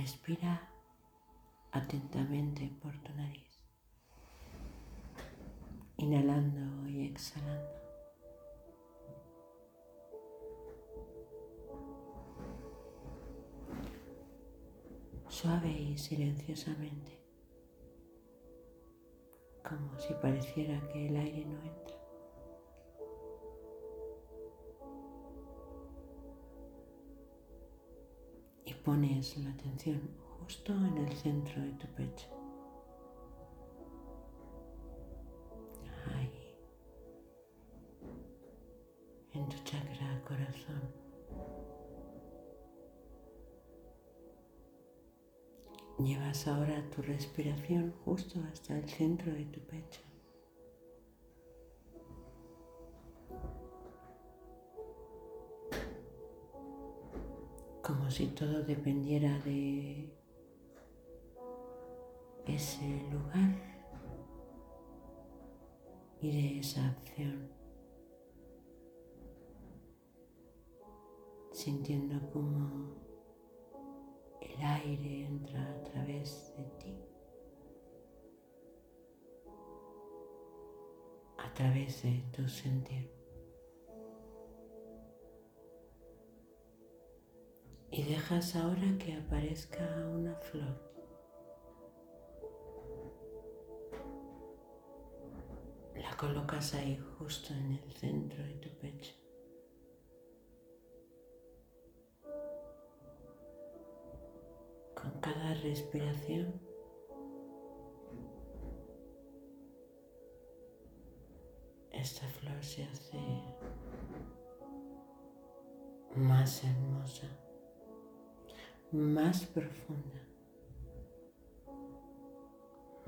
Respira atentamente por tu nariz, inhalando y exhalando. Suave y silenciosamente, como si pareciera que el aire no entra. Pones la atención justo en el centro de tu pecho. Ahí. En tu chakra corazón. Llevas ahora tu respiración justo hasta el centro de tu pecho. Como si todo dependiera de ese lugar y de esa acción, sintiendo como el aire entra a través de ti, a través de tu sentir. Y dejas ahora que aparezca una flor. colocas ahí justo en el centro de tu pecho. Con cada respiración esta flor se hace más hermosa, más profunda,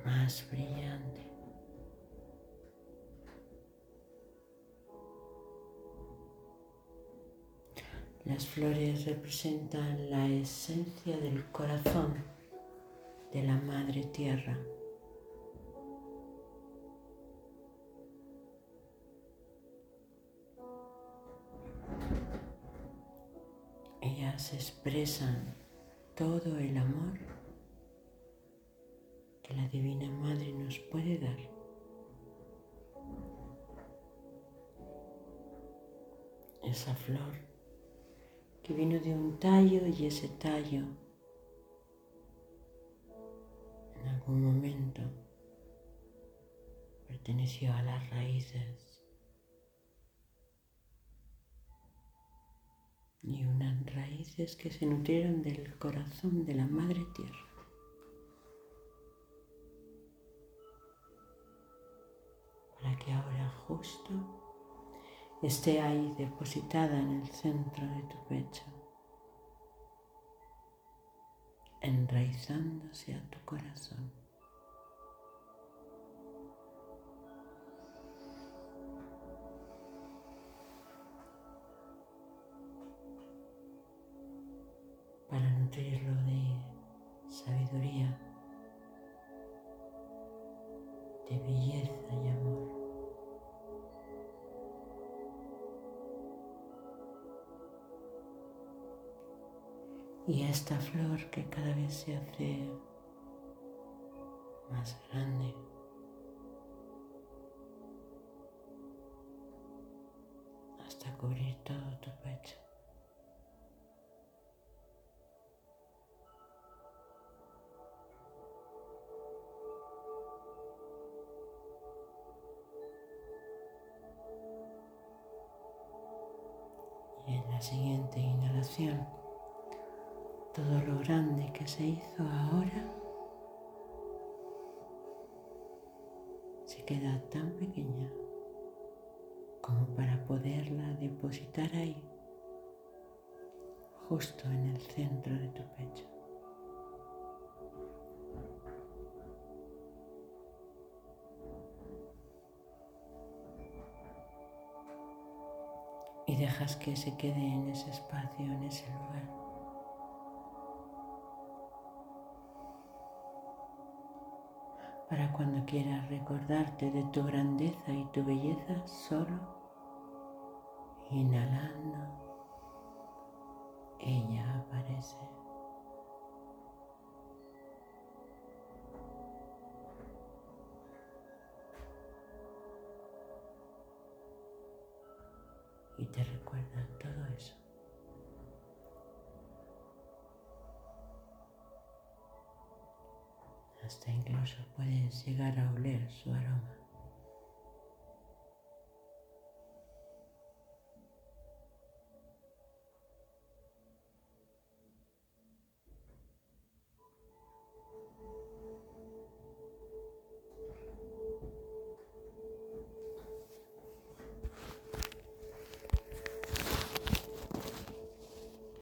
más brillante. Las flores representan la esencia del corazón de la Madre Tierra. Ellas expresan todo el amor que la Divina Madre nos puede dar. Esa flor que vino de un tallo y ese tallo en algún momento perteneció a las raíces raíces que se nutrieron del corazón de la Madre Tierra. Para que ahora justo esté ahí depositada en el centro de tu pecho, enraizándose a tu corazón. Nutrirlo de sabiduría, de belleza y amor. y esta flor que cada vez se hace más grande. En la siguiente inhalación todo lo grande que se hizo ahora se queda tan pequeña como para poderla depositar ahí, justo en el centro de tu pecho. Dejas que se quede en ese espacio, en ese lugar. para cuando quieras recordarte de tu grandeza y tu belleza solo inhalando, ella aparece. Todo eso. Hasta incluso puedes llegar a oler su aroma.